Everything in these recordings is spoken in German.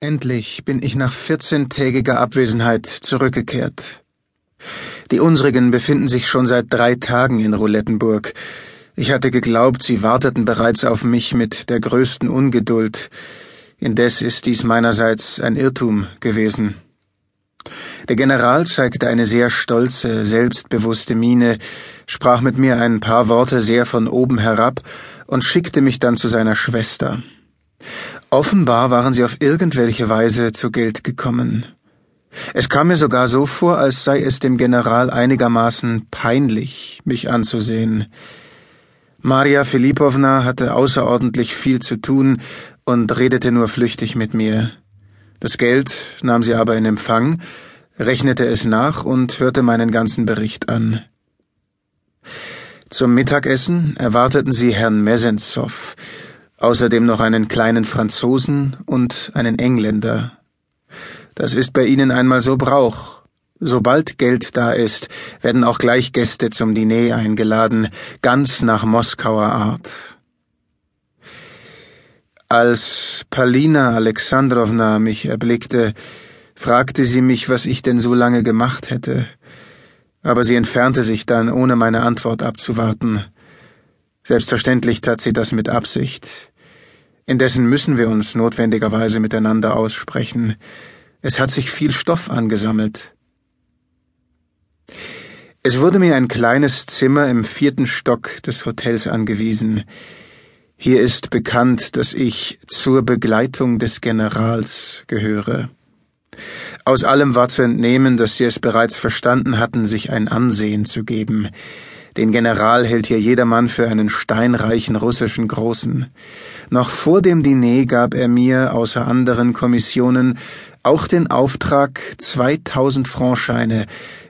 Endlich bin ich nach vierzehntägiger Abwesenheit zurückgekehrt. Die unsrigen befinden sich schon seit drei Tagen in Roulettenburg. Ich hatte geglaubt, sie warteten bereits auf mich mit der größten Ungeduld. Indes ist dies meinerseits ein Irrtum gewesen. Der General zeigte eine sehr stolze, selbstbewusste Miene, sprach mit mir ein paar Worte sehr von oben herab und schickte mich dann zu seiner Schwester. Offenbar waren sie auf irgendwelche Weise zu Geld gekommen. Es kam mir sogar so vor, als sei es dem General einigermaßen peinlich, mich anzusehen. Maria Filipowna hatte außerordentlich viel zu tun und redete nur flüchtig mit mir. Das Geld nahm sie aber in Empfang, rechnete es nach und hörte meinen ganzen Bericht an. Zum Mittagessen erwarteten sie Herrn Mesenzow, außerdem noch einen kleinen Franzosen und einen Engländer. Das ist bei ihnen einmal so Brauch. Sobald Geld da ist, werden auch gleich Gäste zum Diner eingeladen, ganz nach Moskauer Art. Als Palina Alexandrowna mich erblickte, fragte sie mich, was ich denn so lange gemacht hätte, aber sie entfernte sich dann, ohne meine Antwort abzuwarten. Selbstverständlich tat sie das mit Absicht. Indessen müssen wir uns notwendigerweise miteinander aussprechen. Es hat sich viel Stoff angesammelt. Es wurde mir ein kleines Zimmer im vierten Stock des Hotels angewiesen. Hier ist bekannt, dass ich zur Begleitung des Generals gehöre. Aus allem war zu entnehmen, dass sie es bereits verstanden hatten, sich ein Ansehen zu geben. Den General hält hier jedermann für einen steinreichen russischen Großen. Noch vor dem Diner gab er mir, außer anderen Kommissionen, auch den Auftrag, 2000 Franscheine,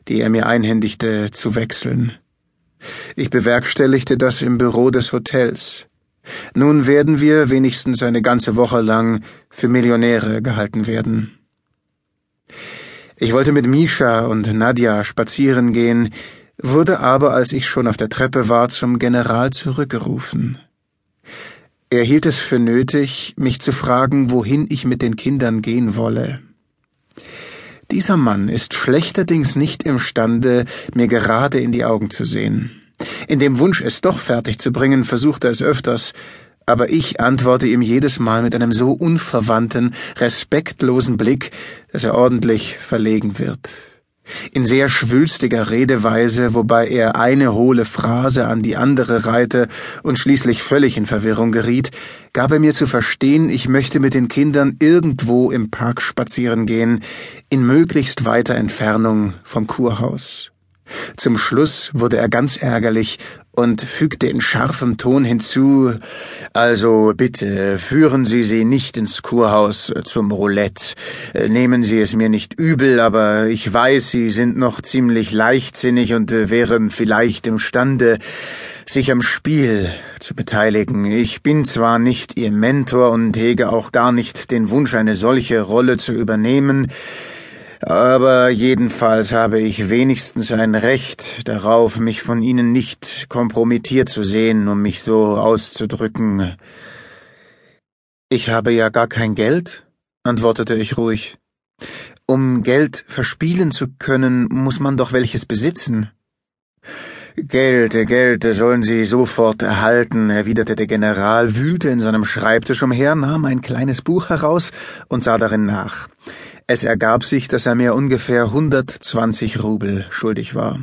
die er mir einhändigte, zu wechseln. Ich bewerkstelligte das im Büro des Hotels. Nun werden wir wenigstens eine ganze Woche lang für Millionäre gehalten werden. Ich wollte mit Misha und Nadja spazieren gehen, wurde aber, als ich schon auf der Treppe war, zum General zurückgerufen. Er hielt es für nötig, mich zu fragen, wohin ich mit den Kindern gehen wolle. Dieser Mann ist schlechterdings nicht imstande, mir gerade in die Augen zu sehen. In dem Wunsch, es doch fertig zu bringen, versucht er es öfters, aber ich antworte ihm jedes Mal mit einem so unverwandten, respektlosen Blick, dass er ordentlich verlegen wird in sehr schwülstiger Redeweise, wobei er eine hohle Phrase an die andere reihte und schließlich völlig in Verwirrung geriet, gab er mir zu verstehen, ich möchte mit den Kindern irgendwo im Park spazieren gehen, in möglichst weiter Entfernung vom Kurhaus. Zum Schluss wurde er ganz ärgerlich und fügte in scharfem Ton hinzu Also bitte führen Sie sie nicht ins Kurhaus äh, zum Roulette. Äh, nehmen Sie es mir nicht übel, aber ich weiß, Sie sind noch ziemlich leichtsinnig und äh, wären vielleicht imstande, sich am Spiel zu beteiligen. Ich bin zwar nicht Ihr Mentor und hege auch gar nicht den Wunsch, eine solche Rolle zu übernehmen, aber jedenfalls habe ich wenigstens ein Recht darauf, mich von Ihnen nicht kompromittiert zu sehen, um mich so auszudrücken. Ich habe ja gar kein Geld, antwortete ich ruhig. Um Geld verspielen zu können, muss man doch welches besitzen. Geld, Geld sollen Sie sofort erhalten, erwiderte der General, wühlte in seinem Schreibtisch umher, nahm ein kleines Buch heraus und sah darin nach. Es ergab sich, dass er mir ungefähr 120 Rubel schuldig war.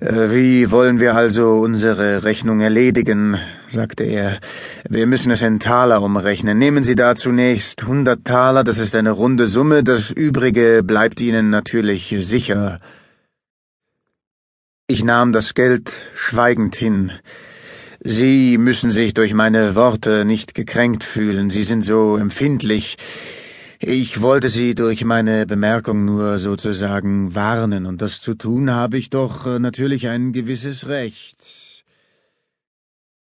Äh, wie wollen wir also unsere Rechnung erledigen? sagte er. Wir müssen es in Taler umrechnen. Nehmen Sie da zunächst 100 Taler, das ist eine runde Summe, das übrige bleibt Ihnen natürlich sicher. Ich nahm das Geld schweigend hin. Sie müssen sich durch meine Worte nicht gekränkt fühlen, Sie sind so empfindlich. Ich wollte Sie durch meine Bemerkung nur sozusagen warnen, und das zu tun habe ich doch äh, natürlich ein gewisses Recht.